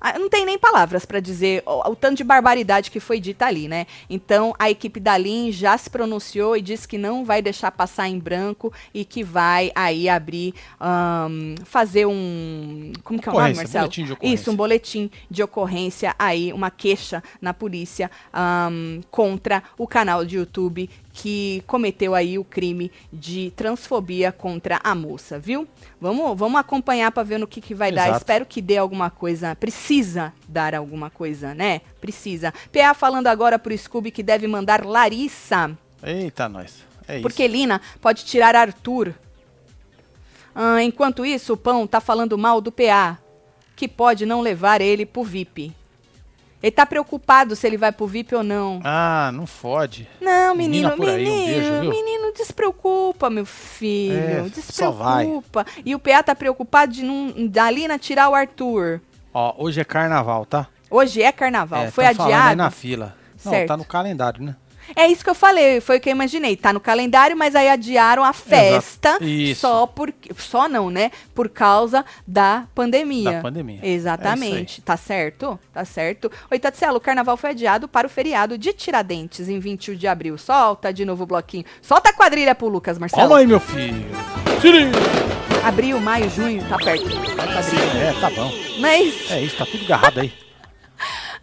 Ah, Não tem nem palavras para dizer o, o tanto de barbaridade que foi dita ali, né? Então a equipe da Lin já se pronunciou e disse que não vai deixar passar em branco e que vai aí abrir, ahn, fazer um. Como que é o nome, Marcelo? boletim de ocorrência. Isso, um boletim de ocorrência aí, uma queixa na polícia ahn, contra o canal de YouTube que cometeu aí o crime de transfobia contra a moça, viu? Vamos, vamos acompanhar para ver no que, que vai dar. Exato. Espero que dê alguma coisa. Precisa dar alguma coisa, né? Precisa. PA falando agora pro Scooby que deve mandar Larissa. Eita, nós. É isso. Porque Lina pode tirar Arthur. Ah, enquanto isso, o Pão tá falando mal do PA, que pode não levar ele pro VIP. Ele tá preocupado se ele vai pro VIP ou não. Ah, não fode. Não, menino, por aí, um menino, beijo, menino, despreocupa, meu filho. É, despreocupa. E o PA tá preocupado de não, da Lina tirar o Arthur. Ó, hoje é carnaval, tá? Hoje é carnaval, É, foi tão falando aí adiado. na fila. Não, Certo. tá no calendário, né? É isso que eu falei, foi o que eu imaginei. Tá no calendário, mas aí adiaram a festa Isso. só por só não, né? Por causa da pandemia. Da pandemia. Exatamente. tá certo? Tá certo. Oi, Tatselo, o carnaval foi adiado para o feriado de Tiradentes em 21 de abril. Solta de novo o bloquinho. Solta a quadrilha pro Lucas, Marcelo. Calma aí, meu filho. Tire. Abril, maio, junho, tá perto. Quadrilha. É, tá bom. Mas, É isso, tá tudo agarrado aí.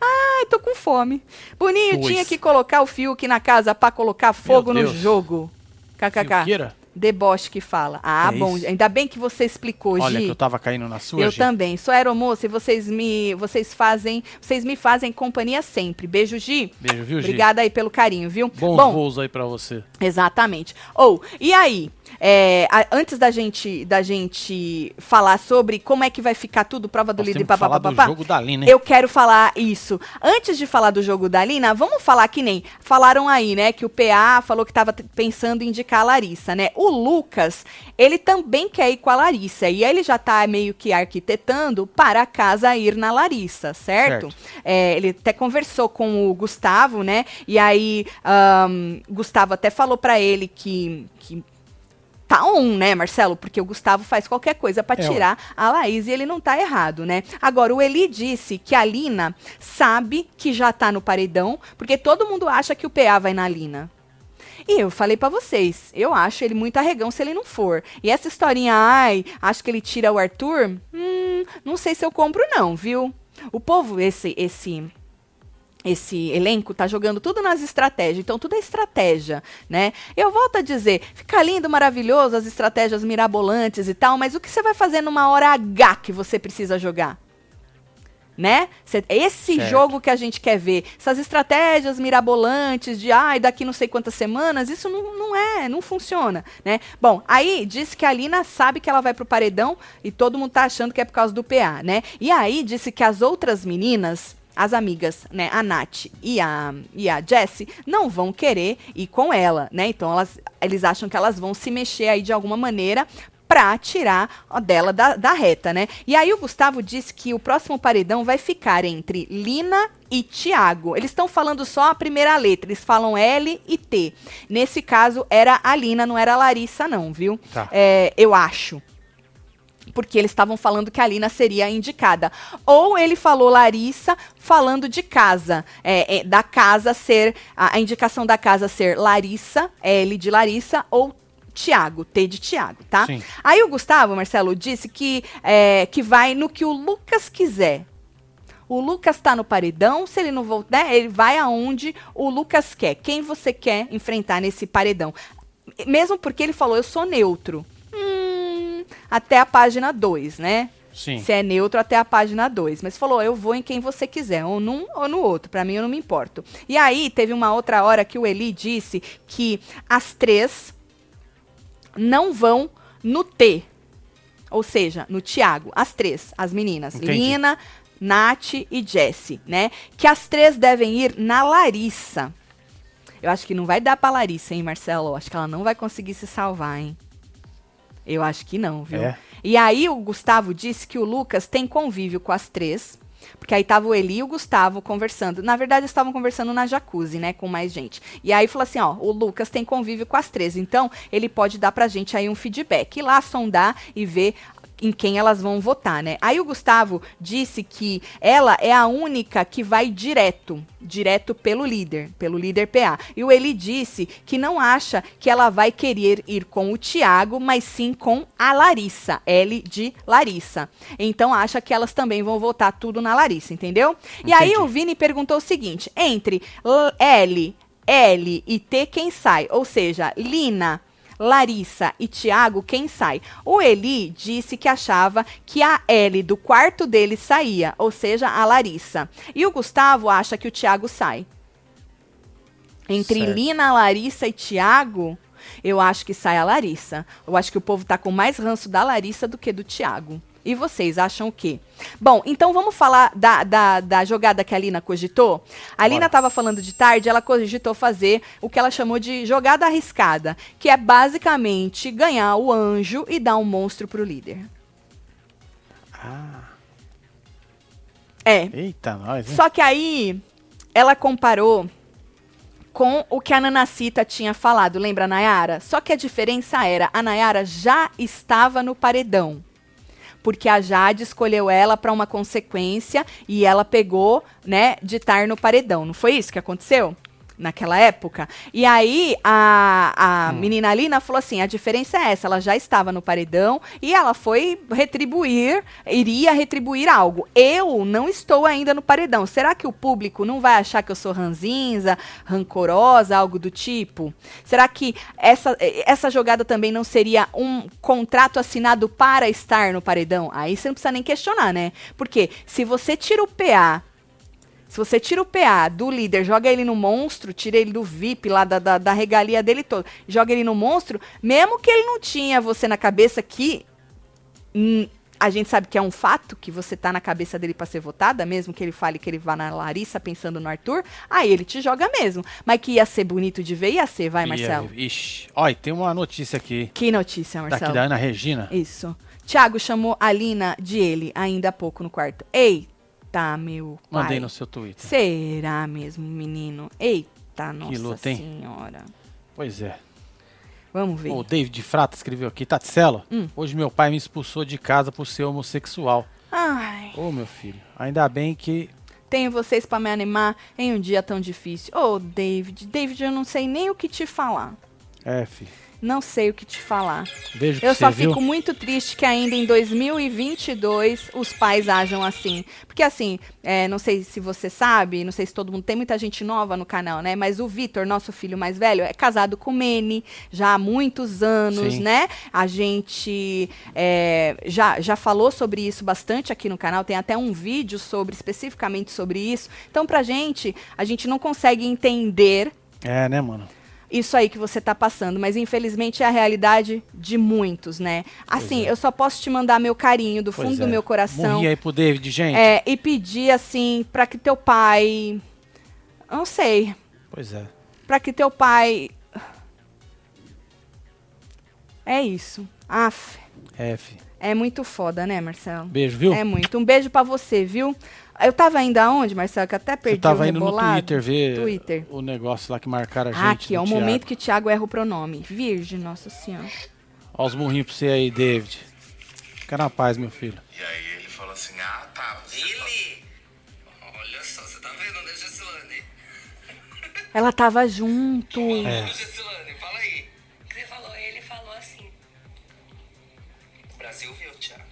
Ai, tô com fome. Boninho Pois. tinha que colocar o Fiuk na casa pra colocar fogo no jogo. KKK. Fiuqueira? Deboche que fala. Ah, É bom. isso. Ainda bem que você explicou, Olha Gi. que eu tava caindo na sua, Eu Gi. também. Sou aeromoça e vocês me, vocês fazem, vocês me fazem companhia sempre. Beijo, Gi. Beijo, viu, Gi? Obrigada aí pelo carinho, viu? Bons Bom, voos aí pra você. Exatamente. Ou, e aí? é, a- antes da gente, da gente falar sobre como é que vai ficar tudo, prova do Nós líder, do papapá, jogo da Lina, hein? eu quero falar isso. Antes de falar do jogo da Lina, vamos falar que nem falaram aí, né? Que o PA falou que tava t- pensando em indicar a Larissa, né? O Lucas, ele também quer ir com a Larissa. E ele já tá meio que arquitetando para a casa ir na Larissa, certo? É, ele até conversou com o Gustavo, né? E aí, ahn, Gustavo até falou pra ele que. que Tá on, né, Marcelo? Porque o Gustavo faz qualquer coisa pra É, tirar a Laís e ele não tá errado, né? Agora, o Eli disse que a Lina sabe que já tá no paredão, porque todo mundo acha que o PA vai na Lina. E eu falei pra vocês, eu acho ele muito arregão se ele não for. E essa historinha, ai, acho que ele tira o Arthur, hum, não sei se eu compro não, viu? O povo, esse, esse, esse elenco tá jogando tudo nas estratégias, então tudo é estratégia, né? Eu volto a dizer, fica lindo, maravilhoso, as estratégias mirabolantes e tal, mas o que você vai fazer numa hora H que você precisa jogar? Né? Cê- esse Certo. jogo que a gente quer ver, essas estratégias mirabolantes de ai, daqui não sei quantas semanas, isso não, não é, não funciona, né? Bom, aí disse que a Lina sabe que ela vai pro paredão e todo mundo tá achando que é por causa do PA, né? E aí disse que as outras meninas as amigas, né, a Nath e a, e a Jessie, não vão querer ir com ela, né? Então elas, eles acham que elas vão se mexer aí de alguma maneira pra tirar dela da, da reta, né? E aí o Gustavo disse que o próximo paredão vai ficar entre Lina e Tiago. Eles estão falando só a primeira letra, eles falam L e T. Nesse caso era a Lina, não era a Larissa não, viu? Tá. É, eu acho porque eles estavam falando que a Lina seria a indicada. Ou ele falou Larissa falando de casa, é, é, da casa ser, a, a indicação da casa ser Larissa, L de Larissa, ou Tiago, T de Tiago, tá? Sim. Aí o Gustavo, Marcelo, disse que, é, que vai no que o Lucas quiser. O Lucas tá no paredão, se ele não voltar, né, ele vai aonde o Lucas quer. Quem você quer enfrentar nesse paredão? Mesmo porque ele falou, eu sou neutro. Até a página 2, né? Sim. Se é neutro até a página 2. Mas falou, eu vou em quem você quiser, ou num ou no outro. Pra mim, eu não me importo. E aí, teve uma outra hora que o Eli disse que as três não vão no T. Ou seja, no Tiago. As três, as meninas. Entendi. Lina, Nath e Jessie, né? Que as três devem ir na Larissa. Eu acho que não vai dar pra Larissa, hein, Marcelo? Acho que ela não vai conseguir se salvar, hein? Eu acho que não, viu? É. E aí o Gustavo disse que o Lucas tem convívio com as três. Porque aí tava o Eli e o Gustavo conversando. Na verdade, eles estavam conversando na jacuzzi, né? Com mais gente. E aí falou assim: ó, o Lucas tem convívio com as três. Então, ele pode dar pra gente aí um feedback. Ir lá sondar e ver em quem elas vão votar, né? Aí o Gustavo disse que ela é a única que vai direto, direto pelo líder, pelo líder PA. E o Eli disse que não acha que ela vai querer ir com o Tiago, mas sim com a Larissa, L de Larissa. Então acha que elas também vão votar tudo na Larissa, entendeu? E aí Entendi. o Vini perguntou o seguinte: entre L, L e T, quem sai? Ou seja, Lina, Larissa e Tiago, quem sai? O Eli disse que achava que a L do quarto dele saía, ou seja, a Larissa. E o Gustavo acha que o Tiago sai. Entre Certo. Lina, Larissa e Tiago, eu acho que sai a Larissa. Eu acho que o povo tá com mais ranço da Larissa do que do Tiago. E vocês acham o quê? Bom, então vamos falar da, da, da jogada que a Lina cogitou? A Lina estava falando de tarde, ela cogitou fazer o que ela chamou de jogada arriscada, que é basicamente ganhar o anjo e dar um monstro pro líder. Ah, É. eita, nós, hein? Só que aí ela comparou com o que a Nanacita tinha falado, lembra, Nayara? Só que a diferença era, a Nayara já estava no paredão. Porque a Jade escolheu ela para uma consequência e ela pegou, né, de estar no paredão. Não foi isso que aconteceu? Naquela época. E aí a, a hum. menina Alina falou assim: a diferença é essa, ela já estava no paredão e ela foi retribuir, iria retribuir algo. Eu não estou ainda no paredão. Será que o público não vai achar que eu sou ranzinza, rancorosa, algo do tipo? Será que essa, essa jogada também não seria um contrato assinado para estar no paredão? Aí você não precisa nem questionar, né? Porque se você tira o PA se você tira o PA do líder, joga ele no monstro, tira ele do VIP lá da, da, da regalia dele todo, joga ele no monstro, mesmo que ele não tinha você na cabeça que. Hum, a gente sabe que é um fato que você tá na cabeça dele para ser votada, mesmo que ele fale que ele vá na Larissa pensando no Arthur, aí ele te joga mesmo. Mas que ia ser bonito de ver, ia ser, vai, ia, Marcelo. Ixi. Olha, tem uma notícia aqui. Que notícia, Marcelo? Daqui da Ana Regina. Isso. Tiago chamou a Lina de ele ainda há pouco no quarto. Ei, Eita, meu pai. Mandei no seu Twitter. Será mesmo, menino? Eita, nossa luta, senhora. Pois é. Vamos ver. O David Frata escreveu aqui, Tatselo, hum. hoje meu pai me expulsou de casa por ser homossexual. Ai. Ô, oh, meu filho, ainda bem que... Tenho vocês para me animar em um dia tão difícil. Ô, oh, David, David, eu não sei nem o que te falar. É, filho. Não sei o que te falar. Beijo Eu só fico viu? muito triste que ainda em 2022 os pais ajam assim. Porque assim, é, não sei se você sabe, não sei se todo mundo tem muita gente nova no canal, né? Mas o Vitor, nosso filho mais velho, é casado com Mene já há muitos anos, Sim. né? A gente é, já, já falou sobre isso bastante aqui no canal. Tem até um vídeo sobre especificamente sobre isso. Então, pra gente, a gente não consegue entender É, né, mano? Isso aí que você está passando, mas infelizmente é a realidade de muitos, né? Assim, é. eu só posso te mandar meu carinho do fundo pois do é. meu coração. Morri aí pro David, gente. É, e pedir assim para que teu pai, não sei. Pois é. Para que teu pai É isso. Af. F. É muito foda, né, Marcelo? Beijo, viu? É muito. Um beijo para você, viu? Eu tava ainda aonde, Marcelo? Que até perdi Você tava o indo no. Twitter ver Twitter. o negócio lá que marcaram a gente. Ah, aqui, é o Thiago. momento que o Thiago erra o pronome. Virgem, nossa senhora. Ó os murrinhos pra você aí, David. Fica na paz, meu filho. E aí ele falou assim, ah tá. Você Ele! Olha só, você tá vendo, né, Gessilane? Ela tava junto. É. Gessilane, fala aí. Você falou, ele falou assim. O Brasil viu, Thiago.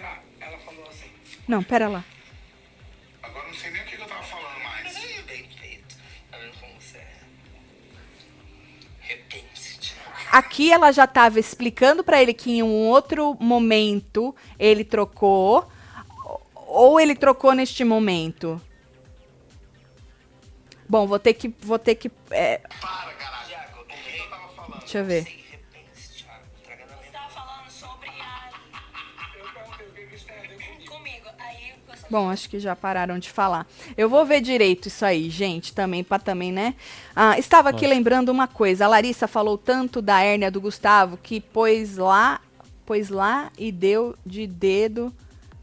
Ah, ela falou assim. Não, pera lá. Aqui ela já estava explicando para ele que em um outro momento ele trocou ou ele trocou neste momento. Bom, vou ter que vou ter que é, Para, caralho. Tava falando? deixa eu ver. Comigo. Aí você Bom, acho que já pararam de falar. Eu vou ver direito isso aí, gente, também para também, né? Ah, estava aqui lembrando uma coisa. A Larissa falou tanto da hérnia do Gustavo que pôs lá, pôs lá e deu de dedo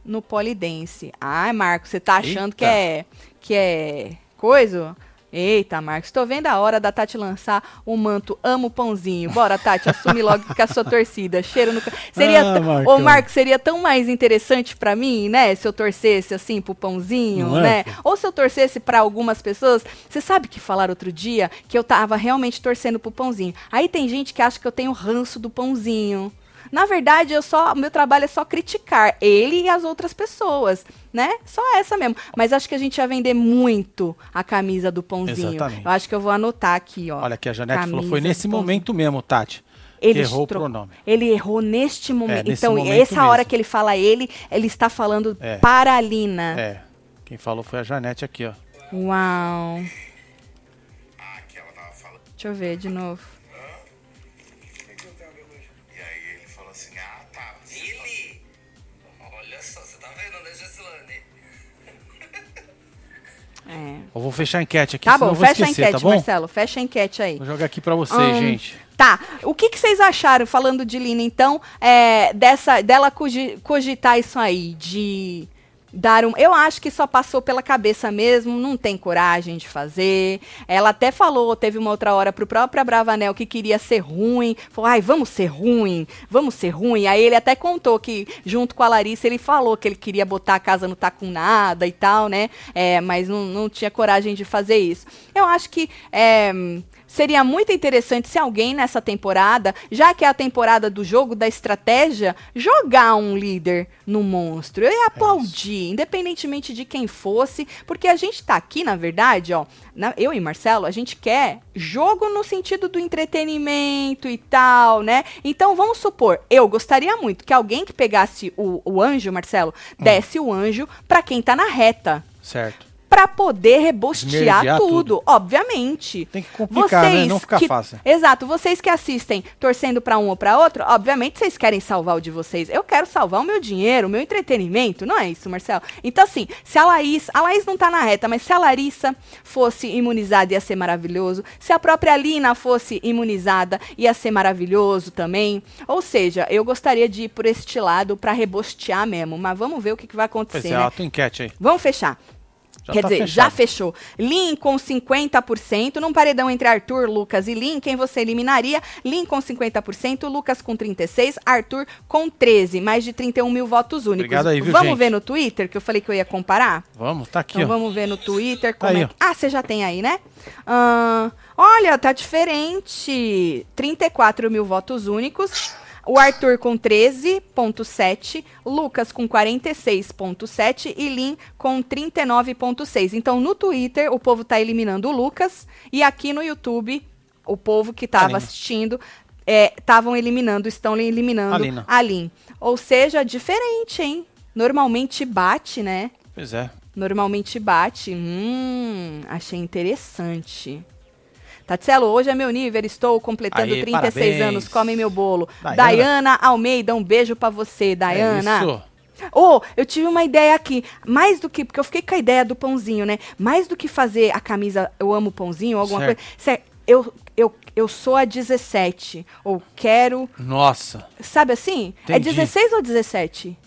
no polidense. Ai, Marcos, você tá achando Eita. que é que é coisa? Eita, Marcos, tô vendo a hora da Tati lançar o manto Amo Pãozinho. Bora, Tati, assume logo com a sua torcida. Cheiro no... Seria Ah, Marcão. Ô, Marcos, seria tão mais interessante pra mim, né? Se eu torcesse assim pro pãozinho, Não é, né? filho? Ou se eu torcesse pra algumas pessoas. Você sabe que falaram outro dia que eu tava realmente torcendo pro pãozinho. Aí tem gente que acha que eu tenho ranço do pãozinho. Na verdade, eu só, meu trabalho é só criticar ele e as outras pessoas, né? Só essa mesmo. Mas acho que a gente ia vender muito a camisa do pãozinho. Exatamente. Eu acho que eu vou anotar aqui, ó. Olha aqui, a Janete falou, Camisa foi do nesse momento mesmo, Tati. Ele errou o pronome. Ele errou neste momento. nesse então, momento essa hora mesmo. que ele fala ele, ele está falando É. para a Lina. É. Quem falou foi a Janete aqui, ó. Uau. Ah, que ela tava falando. Deixa eu ver de novo. É. Eu vou fechar a enquete aqui, Tá bom, fecha a esquecer, enquete, tá? Marcelo. Fecha a enquete aí. Vou jogar aqui pra vocês, Hum, gente. Tá. O que, que vocês acharam, falando de Lina, então, é, dessa, dela cogi- cogitar isso aí, de dar um. Eu acho que só passou pela cabeça mesmo, não tem coragem de fazer. Ela até falou, teve uma outra hora pro próprio Bravanel que queria ser ruim. Falou, ai, vamos ser ruim, vamos ser ruim. Aí ele até contou que, junto com a Larissa, ele falou que ele queria botar a casa no com nada e tal, né? É, mas não, não tinha coragem de fazer isso. Eu acho que. É, Seria muito interessante se alguém nessa temporada, já que é a temporada do jogo da estratégia, jogar um líder no monstro. Eu ia aplaudir, independentemente de quem fosse, porque a gente tá aqui, na verdade, ó, na- eu e Marcelo, a gente quer jogo no sentido do entretenimento e tal, né? Então vamos supor, eu gostaria muito que alguém que pegasse o, o anjo, Marcelo, desse o anjo pra quem tá na reta. Certo. Pra poder rebostear tudo, tudo. obviamente. Tem que complicar, né? Não fica que- fácil. Exato, vocês que assistem torcendo pra um ou pra outro, obviamente vocês querem salvar o de vocês. Eu quero salvar o meu dinheiro, o meu entretenimento, não é isso, Marcelo? Então assim, se a Laís, a Laís não tá na reta, mas se a Larissa fosse imunizada ia ser maravilhoso. Se a própria Lina fosse imunizada ia ser maravilhoso também. Ou seja, eu gostaria de ir por este lado pra rebostear mesmo, mas vamos ver o que, que vai Pois acontecer, é, né? a tua enquete aí. Vamos fechar. Já Quer tá dizer, já fechado. fechou. Lin com 50%, num paredão entre Arthur, Lucas e Lin, quem você eliminaria? Lin com 50%, Lucas com 36%, Arthur com 13%, mais de 31 mil votos únicos. Obrigado aí, viu, vamos gente? ver no Twitter, que eu falei que eu ia comparar? Vamos, tá aqui, Então ó. vamos ver no Twitter Tá como aí, é que... Ah, você já tem aí, né? Olha, tá diferente. 34 mil votos únicos. O Arthur com 13,7, Lucas com 46,7 e Lin com 39,6. Então, no Twitter, o povo tá eliminando o Lucas. E aqui no YouTube, o povo que tava assistindo estavam eliminando, estão eliminando Alina. a Lin. Ou seja, diferente, hein? Normalmente bate, né? Pois é. Normalmente bate. Hum, achei interessante. Tatselo, hoje é meu nível, estou completando Aê, 36 parabéns. anos, come meu bolo. Dayana. Dayana Almeida, um beijo pra você, Dayana. É isso. Oh, eu tive uma ideia aqui. Mais do que. Porque eu fiquei com a ideia do pãozinho, né? Mais do que fazer a camisa Eu amo pãozinho, alguma Certo. coisa. Eu, eu, eu sou a 17. Ou quero. Nossa. Sabe assim? É Entendi. 16 ou 17?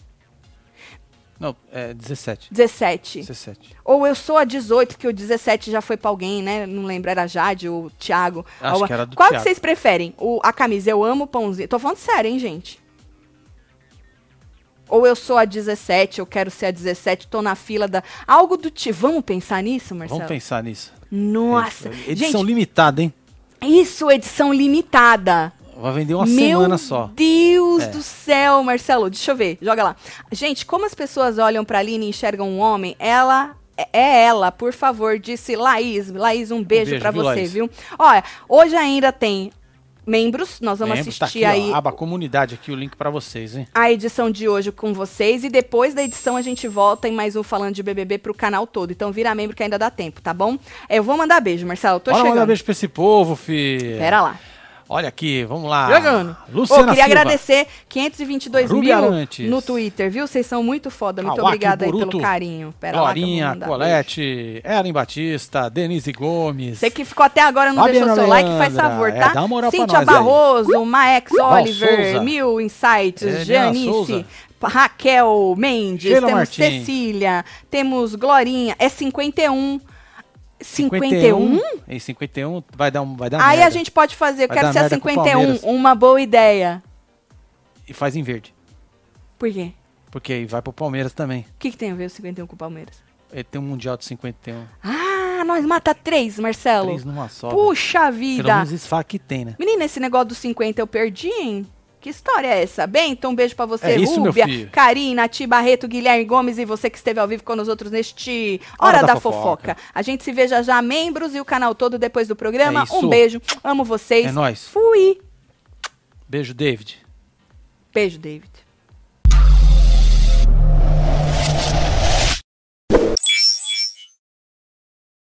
Não, é 17. 17. 17. Ou eu sou a 18, que o 17 já foi pra alguém, né? Não lembro, era a Jade ou o Thiago. Acho Alguma- que era do Qual que Thiago. vocês preferem? O, a camisa Eu Amo Pãozinho. Tô falando sério, hein, gente? Ou eu sou a 17, eu quero ser a 17, tô na fila da. Algo do tipo. Vamos pensar nisso, Marcelo? Vamos pensar nisso. Nossa. Edição gente, limitada, hein? isso, edição limitada. Vai vender uma Meu semana só. Deus É. do céu, Marcelo. Deixa eu ver, joga lá. Gente, como as pessoas olham pra Aline e enxergam um homem, ela é- é ela, por favor, disse Laís. Laís, um beijo, beijo, pra viu, você, Laís? viu? Olha, hoje ainda tem membros, nós vamos Lembra? Tá assistir aqui, ó, aí aba comunidade aqui, o link pra vocês, hein? a edição de hoje com vocês e depois da edição a gente volta em mais um falando de BBB pro canal todo. Então vira membro que ainda dá tempo, tá bom? Eu vou mandar beijo, Marcelo. Tô Bora chegando. mandar beijo pra esse povo, fi. Pera lá. Olha aqui, vamos lá. Jogando. Luciana Ô, queria Silva. agradecer 522 Rubi mil Arantes. no Twitter, viu? Vocês são muito foda. Muito Kawaki obrigada aí pelo carinho. Pera Glorinha, mandar Colete, Ellen Batista, Denise Gomes. Você que ficou até agora não Fabiana deixou seu like, faz Leandra. favor, É, tá? dá uma moral pra Cíntia nós aí. Barroso, Max Oliver, Souza. Mil Insights, Eliana Janice, Souza. Raquel Mendes, Sheila temos Martins. Cecília, temos Glorinha, é 51. 51? Em 51 vai dar um, vai dar Aí merda. a gente pode fazer, eu Vai quero ser a merda com o 51, Palmeiras. uma boa ideia. E faz em verde. Por quê? Porque aí vai pro Palmeiras também. O que, que tem a ver o 51 com o Palmeiras? Ele tem um Mundial de 51. Ah, nós mata três, Marcelo. Três numa só. Puxa velho. Pelo vida. menos isso que tem, né? Menina, esse negócio dos 50 eu perdi, hein? Que história é essa? Bem, então um beijo pra você, É isso, Rúbia. Karina, Ti Barreto, Guilherme Gomes e você que esteve ao vivo com nós outros neste Hora, da, fofoca. A gente se vê já membros e o canal todo depois do programa. É um beijo, amo vocês. É nóis. Fui. Beijo, David. Beijo, David.